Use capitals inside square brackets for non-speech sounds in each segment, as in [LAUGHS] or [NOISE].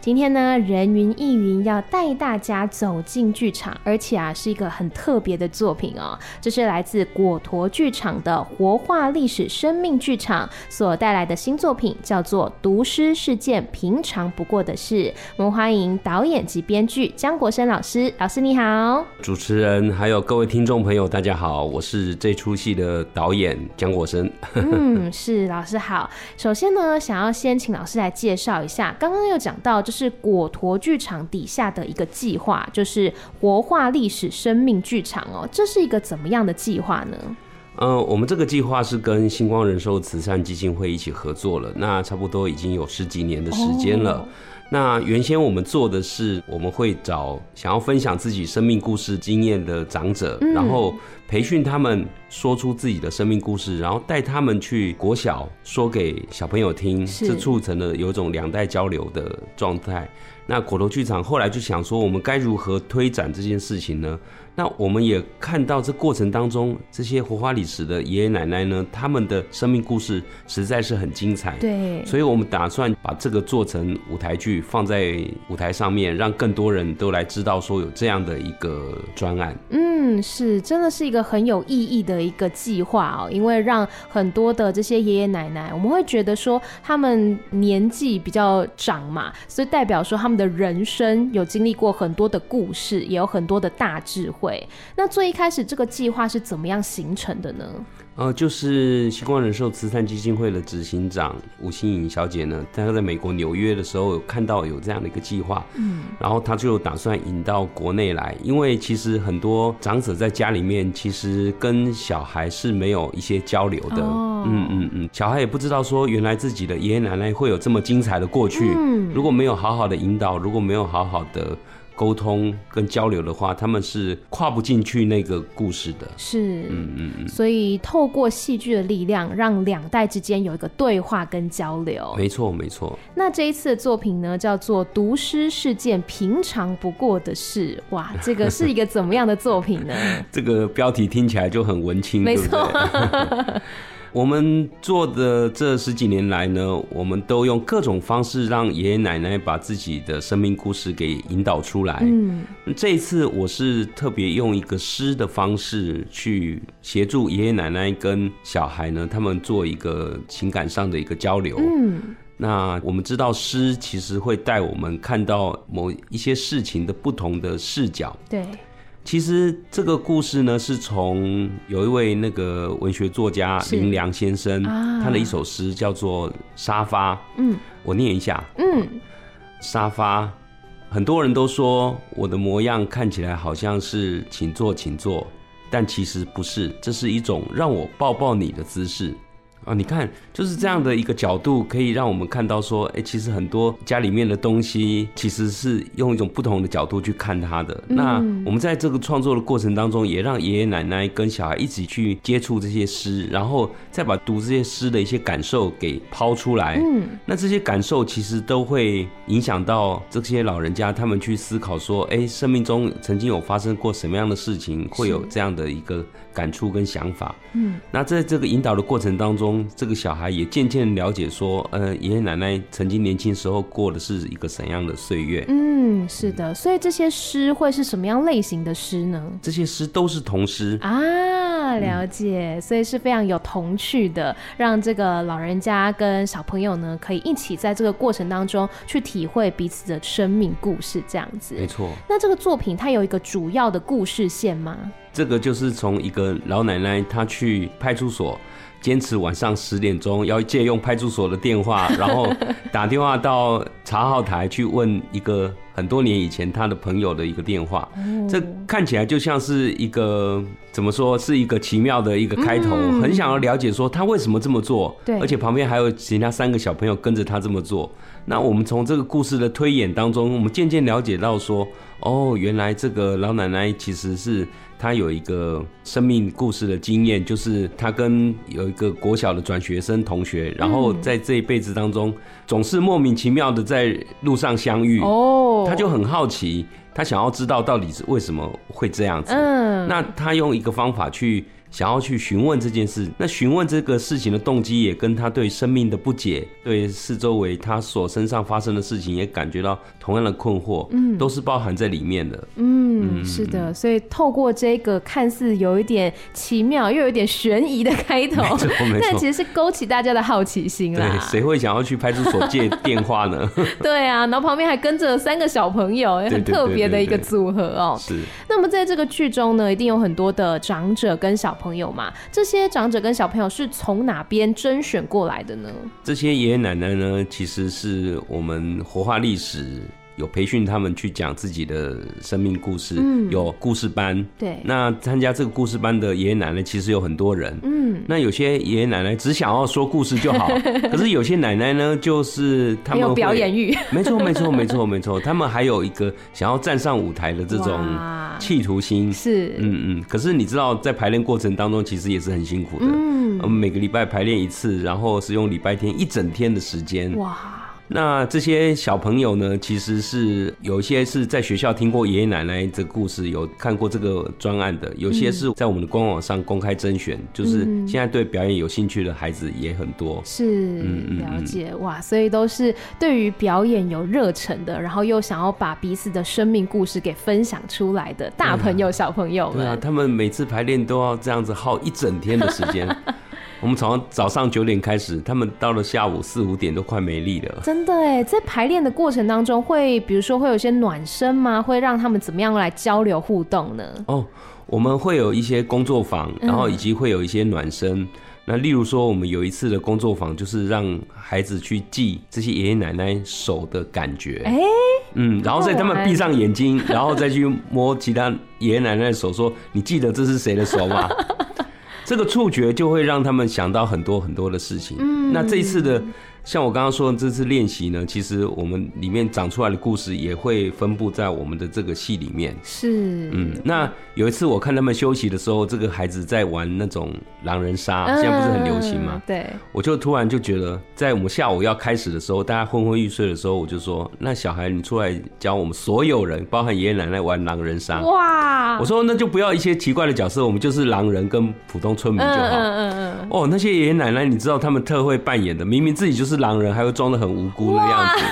今天呢，人云亦云要带大家走进剧场，而且啊是一个很特别的作品哦。这是来自果陀剧场的活化历史生命剧场所带来的新作品，叫做《读诗是件平常不过的事》。我们欢迎导演及编剧江国生老师，老师你好。主持人还有各位听众朋友，大家好，我是这出戏的导演江国生。嗯，是老师好。首先呢，想要先请老师来介绍一下，刚刚又讲到就是。是果陀剧场底下的一个计划，就是活化历史生命剧场哦。这是一个怎么样的计划呢？呃，我们这个计划是跟星光人寿慈善基金会一起合作了，那差不多已经有十几年的时间了。哦。那原先我们做的是，我们会找想要分享自己生命故事经验的长者，嗯，然后培训他们说出自己的生命故事，然后带他们去国小说给小朋友听，这促成了有一种两代交流的状态。那果头剧场后来就想说，我们该如何推展这件事情呢？那我们也看到这过程当中，这些活花里史的爷爷奶奶呢，他们的生命故事实在是很精彩。对，所以我们打算把这个做成舞台剧，放在舞台上面，让更多人都来知道说有这样的一个专案。嗯，是，真的是一个很有意义的一个计划哦，因为让很多的这些爷爷奶奶，我们会觉得说他们年纪比较长嘛，所以代表说他们的人生有经历过很多的故事，也有很多的大智慧。那最一开始这个计划是怎么样形成的呢？呃，就是星光人寿慈善基金会的执行长吴欣颖小姐呢，她在美国纽约的时候有看到有这样的一个计划，嗯，然后她就打算引到国内来，因为其实很多长者在家里面其实跟小孩是没有一些交流的，哦、嗯嗯嗯，小孩也不知道说原来自己的爷爷奶奶会有这么精彩的过去，嗯，如果没有好好的引导，如果没有好好的。沟通跟交流的话，他们是跨不进去那个故事的。是，嗯嗯嗯。所以透过戏剧的力量，让两代之间有一个对话跟交流。没错，没错。那这一次的作品呢，叫做《读诗是件平常不过的事》。哇，[LAUGHS] 这个是一个怎么样的作品呢？[LAUGHS] 这个标题听起来就很文青，没错。对不对我们做的这十几年来呢，我们都用各种方式让爷爷奶奶把自己的生命故事给引导出来。嗯，这一次我是特别用一个诗的方式去协助爷爷奶奶跟小孩呢，他们做一个情感上的一个交流。嗯，那我们知道诗其实会带我们看到某一些事情的不同的视角。对。其实这个故事呢，是从有一位那个文学作家林良先生，啊、他的一首诗叫做《沙发》。嗯，我念一下。嗯，沙发，很多人都说我的模样看起来好像是请坐，请坐，但其实不是，这是一种让我抱抱你的姿势。啊，你看，就是这样的一个角度，可以让我们看到说，哎，其实很多家里面的东西，其实是用一种不同的角度去看它的。那我们在这个创作的过程当中，也让爷爷奶奶跟小孩一起去接触这些诗，然后再把读这些诗的一些感受给抛出来。嗯，那这些感受其实都会影响到这些老人家，他们去思考说，哎，生命中曾经有发生过什么样的事情，会有这样的一个感触跟想法。嗯，那在这个引导的过程当中，这个小孩也渐渐了解说，呃，爷爷奶奶曾经年轻时候过的是一个怎样的岁月。嗯，是的，所以这些诗会是什么样类型的诗呢？这些诗都是童诗啊，了解，嗯，所以是非常有童趣的，让这个老人家跟小朋友呢，可以一起在这个过程当中去体会彼此的生命故事，这样子。没错。那这个作品它有一个主要的故事线吗？这个就是从一个老奶奶她去派出所。坚持晚上十点钟要借用派出所的电话，然后打电话到查号台去问一个很多年以前他的朋友的一个电话。这看起来就像是一个怎么说，是一个奇妙的一个开头，很想要了解说他为什么这么做。对，而且旁边还有其他三个小朋友跟着他这么做。那我们从这个故事的推演当中，我们渐渐了解到说，哦，原来这个老奶奶其实是他有一个生命故事的经验，就是他跟有一个国小的转学生同学，然后在这一辈子当中，总是莫名其妙的在路上相遇。哦，他就很好奇，他想要知道到底是为什么会这样子。嗯，那他用一个方法去。想要去询问这件事，那询问这个事情的动机也跟他对生命的不解，对四周围他所身上发生的事情也感觉到同样的困惑，嗯，都是包含在里面的。嗯，是的，所以透过这个看似有一点奇妙又有一点悬疑的开头，但其实是勾起大家的好奇心啦。对，谁会想要去派出所借电话呢？[LAUGHS] 对啊，然后旁边还跟着三个小朋友，也很特别的一个组合哦。是。那么在这个剧中呢，一定有很多的长者跟小朋友嘛，这些长者跟小朋友是从哪边甄选过来的呢？这些爷爷奶奶呢，其实是我们活化历史。有培训他们去讲自己的生命故事，嗯，有故事班，对。那参加这个故事班的爷爷奶奶其实有很多人，嗯。那有些爷爷奶奶只想要说故事就好，[LAUGHS] 可是有些奶奶呢，就是他们有表演欲，[LAUGHS] 没错，没错，没错，没错。他们还有一个想要站上舞台的这种企图心，是，嗯嗯。可是你知道，在排练过程当中，其实也是很辛苦的，嗯。我们每个礼拜排练一次，然后是用礼拜天一整天的时间，哇。那这些小朋友呢，其实是有一些是在学校听过爷爷奶奶这个故事，有看过这个专案的；有些是在我们的官网上公开甄选，就是现在对表演有兴趣的孩子也很多。是，嗯，了解哇，所以都是对于表演有热忱的，然后又想要把彼此的生命故事给分享出来的大朋友、小朋友们。对啊，他们每次排练都要这样子耗一整天的时间。[LAUGHS] 我们从早上九点开始，他们到了下午四五点都快没力了。真的哎，在排练的过程当中，会比如说会有一些暖身吗？会让他们怎么样来交流互动呢？哦，我们会有一些工作坊，然后以及会有一些暖身。嗯、那例如说，我们有一次的工作坊，就是让孩子去记这些爷爷奶奶手的感觉。哎，嗯，然后在他们闭上眼睛，然后再去摸其他爷爷奶奶的手，说：“你记得这是谁的手吗？” [LAUGHS] 这个触觉就会让他们想到很多很多的事情。嗯，那这一次的。像我刚刚说的这次练习呢，其实我们里面长出来的故事也会分布在我们的这个戏里面。是，嗯，那有一次我看他们休息的时候，这个孩子在玩那种狼人杀，现在不是很流行吗？对，我就突然就觉得，在我们下午要开始的时候，大家昏昏欲睡的时候，我就说，那小孩你出来教我们所有人，包含爷爷奶奶玩狼人杀。哇！我说那就不要一些奇怪的角色，我们就是狼人跟普通村民就好。嗯嗯嗯。哦，那些爷爷奶奶，你知道他们特会扮演的，明明自己就是。狼人还会装的很无辜的样子，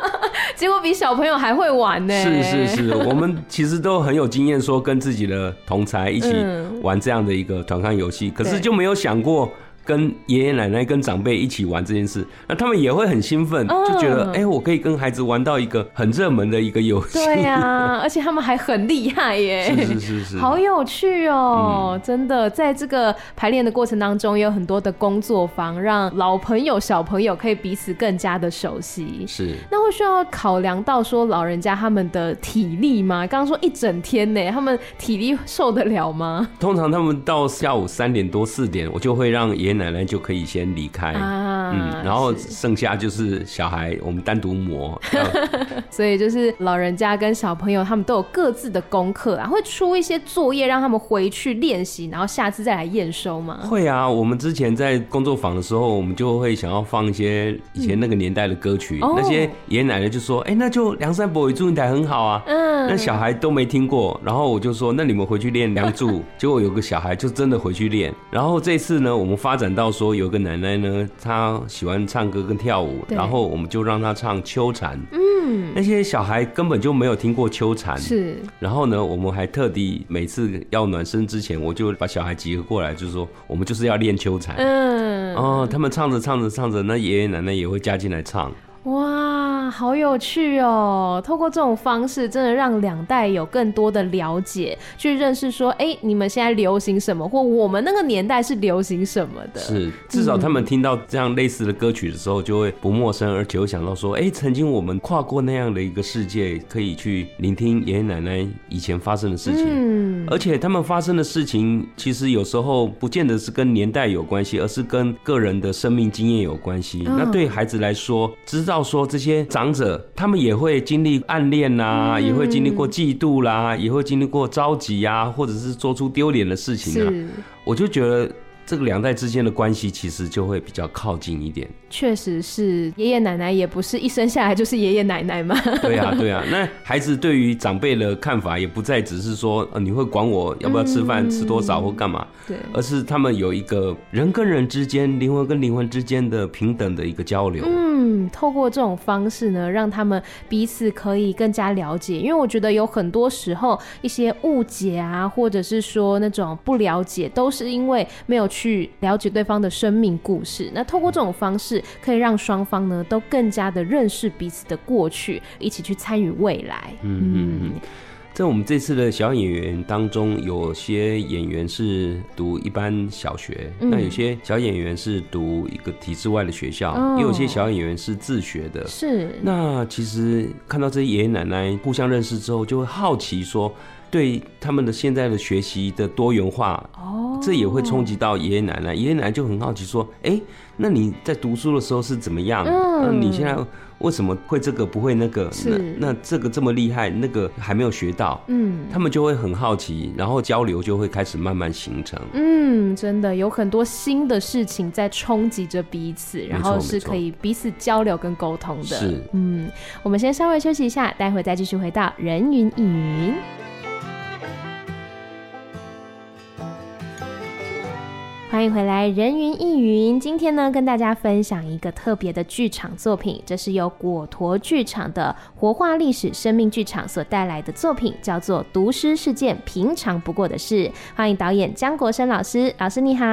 [LAUGHS] 结果比小朋友还会玩呢。是是是，我们其实都很有经验，说跟自己的同才一起玩这样的一个团康游戏，可是就没有想过。跟爷爷奶奶、跟长辈一起玩这件事，那他们也会很兴奋，就觉得哎、欸，我可以跟孩子玩到一个很热门的一个游戏。对呀、[LAUGHS] 啊，而且他们还很厉害耶，是是是是，好有趣哦、真的，在这个排练的过程当中，有很多的工作坊，让老朋友、小朋友可以彼此更加的熟悉。是，那会需要考量到说老人家他们的体力吗？刚刚说一整天呢，他们体力受得了吗？通常他们到下午三点多四点，我就会让爷爷奶奶就可以先离开，啊、嗯，然后剩下就是小孩，我们单独磨。[LAUGHS] 所以就是老人家跟小朋友他们都有各自的功课啊，会出一些作业让他们回去练习，然后下次再来验收吗？会啊，我们之前在工作坊的时候，我们就会想要放一些以前那个年代的歌曲，嗯、那些爷爷奶奶就说：“哎、欸，那就《梁山伯与祝英台》很好啊。”嗯，那小孩都没听过，然后我就说：“那你们回去练《梁祝》。”结果有个小孩就真的回去练，然后这次呢，我们发展。讲到说有个奶奶呢，她喜欢唱歌跟跳舞，然后我们就让她唱秋蝉。嗯，那些小孩根本就没有听过秋蝉。是，然后呢，我们还特地每次要暖身之前，我就把小孩集合过来，就是说我们就是要练秋蝉。嗯，哦，他们唱着唱着唱着，那爷爷奶奶也会加进来唱。哇，好有趣哦！透过这种方式，真的让两代有更多的了解，去认识说，哎、欸，你们现在流行什么，或我们那个年代是流行什么的。是，至少他们听到这样类似的歌曲的时候，就会不陌生，而且会想到说，哎、欸，曾经我们跨过那样的一个世界，可以去聆听爷爷奶奶以前发生的事情。嗯，而且他们发生的事情，其实有时候不见得是跟年代有关系，而是跟个人的生命经验有关系。嗯、那对孩子来说，知道。说这些长者，他们也会经历暗恋啦，也会经历过嫉妒啦，也会经历过着急啊，或者是做出丢脸的事情啊。我就觉得。这个两代之间的关系其实就会比较靠近一点。确实是，爷爷奶奶也不是一生下来就是爷爷奶奶嘛。对啊，对啊。那孩子对于长辈的看法也不再只是说，呃，你会管我要不要吃饭、嗯、吃多少或干嘛。对。而是他们有一个人跟人之间、灵魂跟灵魂之间的平等的一个交流。嗯，透过这种方式呢，让他们彼此可以更加了解。因为我觉得有很多时候一些误解啊，或者是说那种不了解，都是因为没有。去了解对方的生命故事，那透过这种方式，可以让双方呢都更加的认识彼此的过去，一起去参与未来。嗯嗯嗯。在我们这次的小演员当中，有些演员是读一般小学，嗯、那有些小演员是读一个体制外的学校，哦、也有些小演员是自学的。是。那其实看到这些爷爷奶奶互相认识之后，就会好奇说。对他们的现在的学习的多元化，哦，这也会冲击到爷爷奶奶。爷爷奶奶就很好奇说：“哎，那你在读书的时候是怎么样？嗯你现在为什么会这个不会那个？那那这个这么厉害，那个还没有学到。”嗯，他们就会很好奇，然后交流就会开始慢慢形成。嗯，真的有很多新的事情在冲击着彼此，然后是可以彼此交流跟沟通的。是，嗯，我们先稍微休息一下，待会再继续回到人云亦云。欢迎回来，人云亦云。今天呢，跟大家分享一个特别的剧场作品，这是由果陀剧场的活化历史生命剧场所带来的作品，叫做《读诗是件平常不过的事》。欢迎导演江国生老师，老师你好。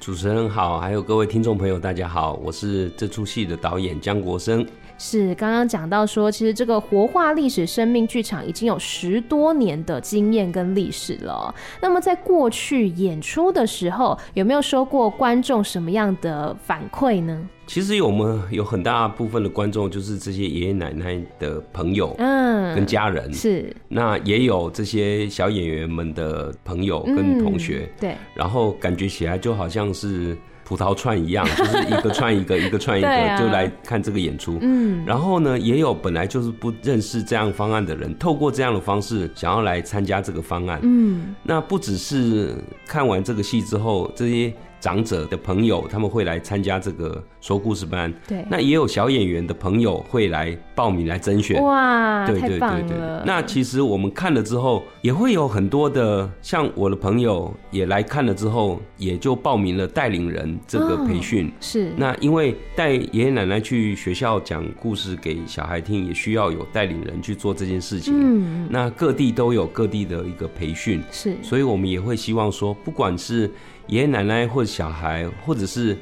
主持人好，还有各位听众朋友，大家好，我是这出戏的导演江国生。是刚刚讲到说，其实这个活化历史生命剧场已经有十多年的经验跟历史了。那么在过去演出的时候，有没有收过观众什么样的反馈呢？其实有我们有很大部分的观众就是这些爷爷奶奶的朋友，嗯，跟家人是。那也有这些小演员们的朋友跟同学，对。然后感觉起来就好像是。葡萄串一样，就是一个串一个，一个串一个，就来看这个演出。嗯，然后呢，也有本来就是不认识这样方案的人，透过这样的方式想要来参加这个方案。嗯，那不只是看完这个戏之后，这些。长者的朋友，他们会来参加这个说故事班。对，那也有小演员的朋友会来报名来甄选。哇，对对对对，太棒了。那其实我们看了之后，也会有很多的，像我的朋友也来看了之后，也就报名了带领人这个培训。哦。是。那因为带爷爷奶奶去学校讲故事给小孩听，也需要有带领人去做这件事情。嗯。那各地都有各地的一个培训。是。所以我们也会希望说，不管是爷爷奶奶或者小孩，或者是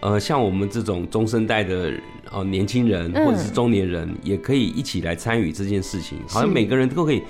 呃像我们这种中生代的呃年轻人，或者是中年人，也可以一起来参与这件事情。好像每个人都可以。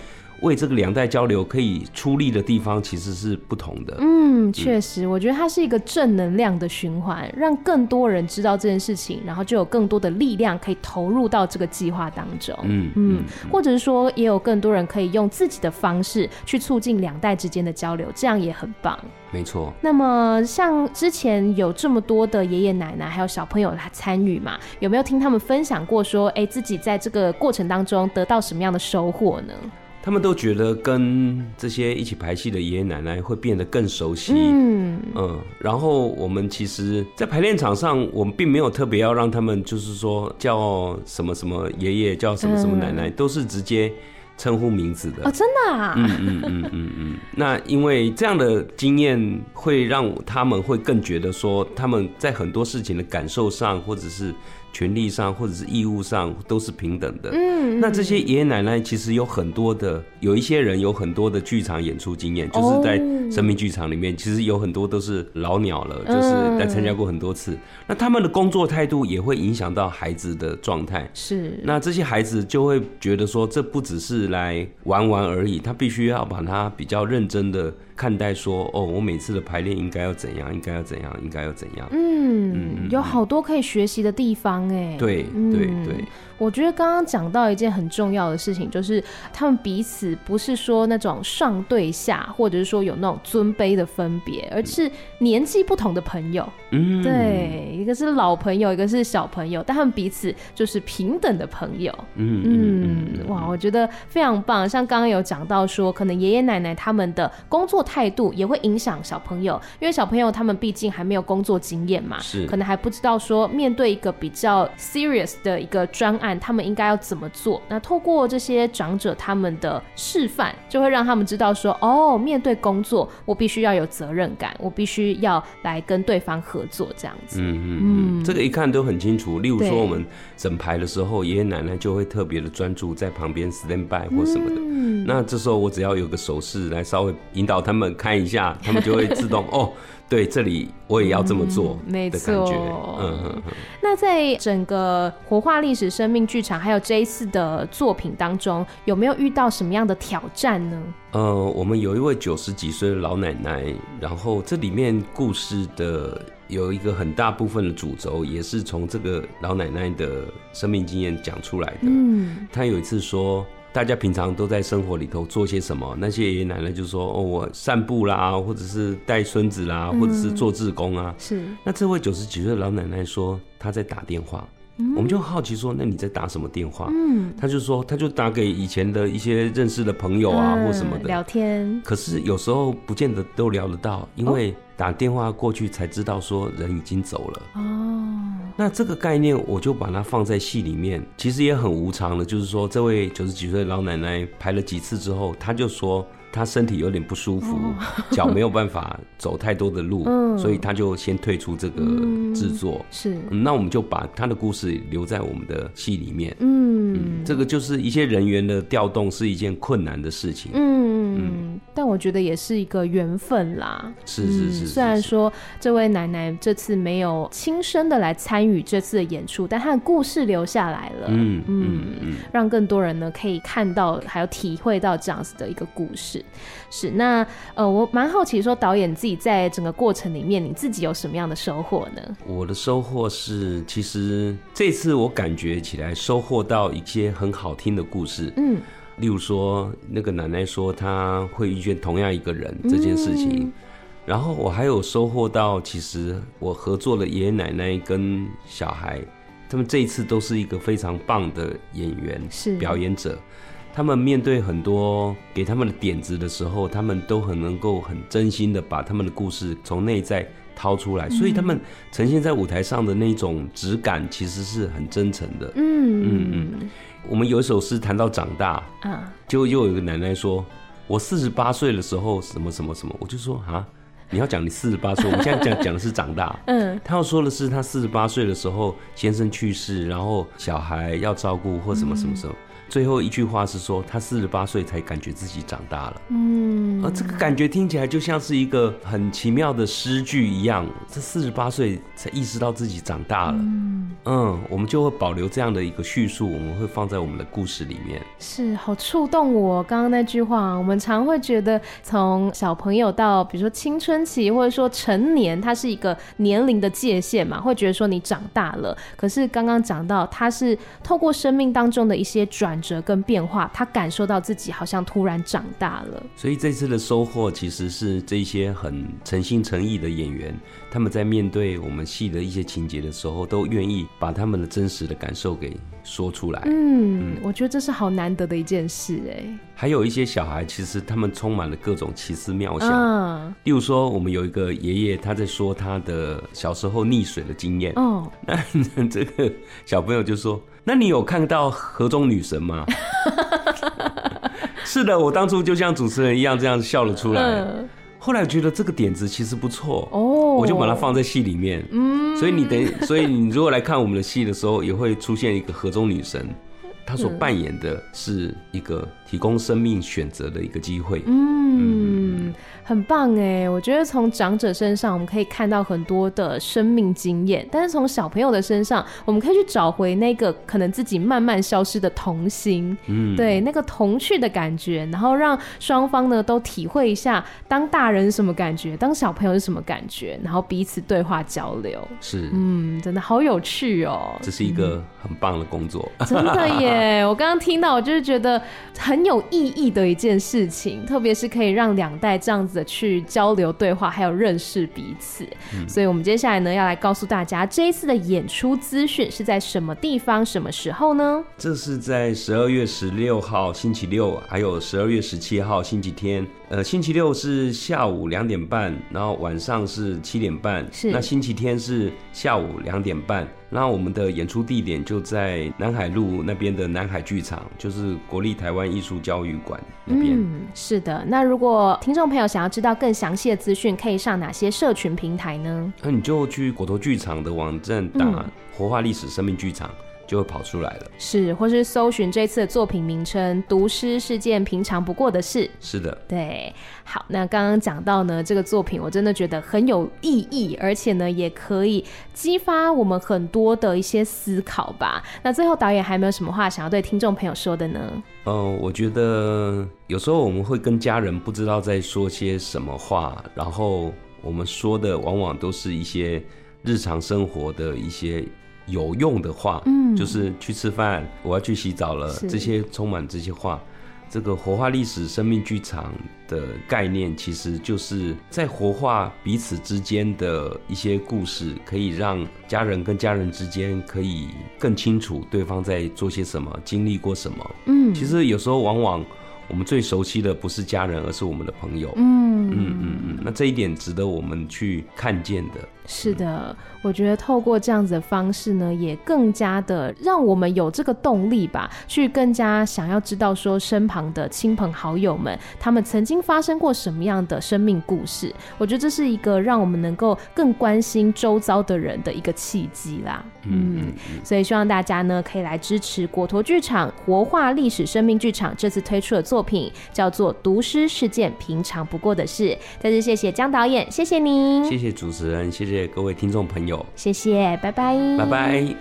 为这个两代交流可以出力的地方其实是不同的。嗯，确实，我觉得它是一个正能量的循环，让更多人知道这件事情，然后就有更多的力量可以投入到这个计划当中。嗯嗯，或者是说，也有更多人可以用自己的方式去促进两代之间的交流，这样也很棒。没错。那么，像之前有这么多的爷爷奶奶还有小朋友来参与嘛，有没有听他们分享过说，哎，自己在这个过程当中得到什么样的收获呢？他们都觉得跟这些一起排戏的爷爷奶奶会变得更熟悉，嗯嗯，然后我们其实，在排练场上，我们并没有特别要让他们就是说叫什么什么爷爷，叫什么什么奶奶，都是直接称呼名字的。哦，真的啊？嗯嗯嗯嗯嗯。[LAUGHS] 那因为这样的经验会让他们会更觉得说，他们在很多事情的感受上，或者是。权利上或者是义务上都是平等的。嗯，那这些爷爷奶奶其实有很多的，有一些人有很多的剧场演出经验，就是在生命剧场里面，其实有很多都是老鸟了，就是来参加过很多次。那他们的工作态度也会影响到孩子的状态。是，那这些孩子就会觉得说，这不只是来玩玩而已，他必须要把它比较认真的。看待说，哦，我每次的排练应该要怎样，应该要怎样，应该要怎样。嗯，嗯，有好多可以学习的地方哎。对对对。我觉得刚刚讲到一件很重要的事情，就是他们彼此不是说那种上对下，或者是说有那种尊卑的分别，而是年纪不同的朋友。嗯，对，一个是老朋友，一个是小朋友，但他们彼此就是平等的朋友。嗯嗯，哇，我觉得非常棒。像刚刚有讲到说，可能爷爷奶奶他们的工作态度也会影响小朋友，因为小朋友他们毕竟还没有工作经验嘛，是可能还不知道说面对一个比较 serious 的一个专案。他们应该要怎么做？那透过这些长者他们的示范，就会让他们知道说：哦，面对工作，我必须要有责任感，我必须要来跟对方合作，这样子。嗯嗯嗯，这个一看都很清楚。例如说，我们整排的时候，爷爷奶奶就会特别的专注在旁边 stand by 或什么的。嗯，那这时候我只要有个手势来稍微引导他们看一下，他们就会自动 [LAUGHS] 哦。对，这里我也要这么做的感觉。嗯，嗯。那在整个活化历史生命剧场还有这一次的作品当中，有没有遇到什么样的挑战呢？呃，我们有一位九十几岁的老奶奶，然后这里面故事的有一个很大部分的主轴，也是从这个老奶奶的生命经验讲出来的。嗯，她有一次说。大家平常都在生活里头做些什么？那些爷爷奶奶就说：“哦，我散步啦，或者是带孙子啦，或者是做志工啊。”是。那这位九十几岁的老奶奶说她在打电话，我们就好奇说：“那你在打什么电话？”嗯，她就说：“她就打给以前的一些认识的朋友啊，或什么的聊天。可是有时候不见得都聊得到，因为打电话过去才知道说人已经走了。哦。那这个概念，我就把它放在戏里面，其实也很无常的。就是说，这位九十几岁的老奶奶排了几次之后，她就说她身体有点不舒服，脚没有办法走太多的路，[LAUGHS] 所以她就先退出这个制作。是，那我们就把她的故事留在我们的戏里面。嗯，这个就是一些人员的调动是一件困难的事情。嗯嗯，但我觉得也是一个缘分啦。是是是，虽然说这位奶奶这次没有亲身的来参与。这次的演出，但她的故事留下来了，嗯嗯嗯，让更多人呢可以看到，还有体会到这样子的一个故事。是那呃，我蛮好奇，说导演自己在整个过程里面，你自己有什么样的收获呢？我的收获是，其实这次我感觉起来收获到一些很好听的故事，嗯，例如说那个奶奶说她会遇见同样一个人这件事情。嗯然后我还有收获到，其实我合作了爷爷奶奶跟小孩，他们这一次都是一个非常棒的演员，是表演者。他们面对很多给他们的点子的时候，他们都很能够很真心的把他们的故事从内在掏出来，所以他们呈现在舞台上的那种质感，其实是很真诚的。嗯嗯嗯。我们有一首诗谈到长大，啊，就又有一个奶奶说：“我四十八岁的时候，什么什么什么。”我就说啊。你要讲你四十八岁，我们现在讲讲的是长大。[LAUGHS] 嗯，他要说的是他四十八岁的时候先生去世，然后小孩要照顾或什么什么时候。最后一句话是说，他四十八岁才感觉自己长大了。嗯，而这个感觉听起来就像是一个很奇妙的诗句一样。这四十八岁才意识到自己长大了。嗯，嗯，我们就会保留这样的一个叙述，我们会放在我们的故事里面。是，好触动我。刚刚那句话，我们常会觉得，从小朋友到比如说青春期，或者说成年，它是一个年龄的界限嘛，会觉得说你长大了。可是刚刚讲到，它是透过生命当中的一些转折跟变化，他感受到自己好像突然长大了。所以这次的收获其实是这些很诚心诚意的演员，他们在面对我们戏的一些情节的时候，都愿意把他们的真实的感受给说出来。嗯，嗯，我觉得这是好难得的一件事哎。还有一些小孩，其实他们充满了各种奇思妙想。嗯，例如说，我们有一个爷爷，他在说他的小时候溺水的经验。哦，[LAUGHS] 那这个小朋友就说。那你有看到河中女神吗？[LAUGHS] 是的，我当初就像主持人一样这样笑了出来。后来觉得这个点子其实不错哦，我就把它放在戏里面。嗯，所以你等，所以你如果来看我们的戏的时候，也会出现一个河中女神。她所扮演的是一个提供生命选择的一个机会。嗯。很棒哎！我觉得从长者身上我们可以看到很多的生命经验，但是从小朋友的身上，我们可以去找回那个可能自己慢慢消失的童心，嗯，对，那个童趣的感觉，然后让双方呢都体会一下当大人是什么感觉，当小朋友是什么感觉，然后彼此对话交流，是，嗯，真的好有趣哦！这是一个很棒的工作，嗯、真的耶！我刚刚听到，我就是觉得很有意义的一件事情，特别是可以让两代这样子的去交流对话，还有认识彼此。嗯、所以，我们接下来呢，要来告诉大家这一次的演出资讯是在什么地方、什么时候呢？这是在十二月十六号星期六，还有十二月十七号星期天。呃，星期六是下午两点半，然后晚上是七点半。是。那星期天是下午两点半。那我们的演出地点就在南海路那边的南海剧场，就是国立台湾艺术教育馆那边。嗯，是的。那如果听众朋友想要知道更详细的资讯，可以上哪些社群平台呢？那你就去果头剧场的网站打“活化历史生命剧场”。嗯就会跑出来了，是，或是搜寻这次的作品名称“读诗是件平常不过的事”。是的，对。好，那刚刚讲到呢，这个作品我真的觉得很有意义，而且呢，也可以激发我们很多的一些思考吧。那最后导演还有没有什么话想要对听众朋友说的呢？嗯、呃，我觉得有时候我们会跟家人不知道在说些什么话，然后我们说的往往都是一些日常生活的一些。有用的话，嗯，就是去吃饭，我要去洗澡了，这些充满这些话，这个活化历史生命剧场的概念，其实就是在活化彼此之间的一些故事，可以让家人跟家人之间可以更清楚对方在做些什么，经历过什么。嗯，其实有时候往往我们最熟悉的不是家人，而是我们的朋友。嗯嗯嗯嗯，那这一点值得我们去看见的。是的，我觉得透过这样子的方式呢，也更加的让我们有这个动力吧，去更加想要知道说身旁的亲朋好友们，他们曾经发生过什么样的生命故事。我觉得这是一个让我们能够更关心周遭的人的一个契机啦。嗯，嗯，所以希望大家呢可以来支持果陀剧场活化历史生命剧场这次推出的作品，叫做《读诗是件平常不过的事》。再次谢谢姜导演，谢谢您，谢谢主持人，谢谢。各位听众朋谢谢拜拜。拜拜。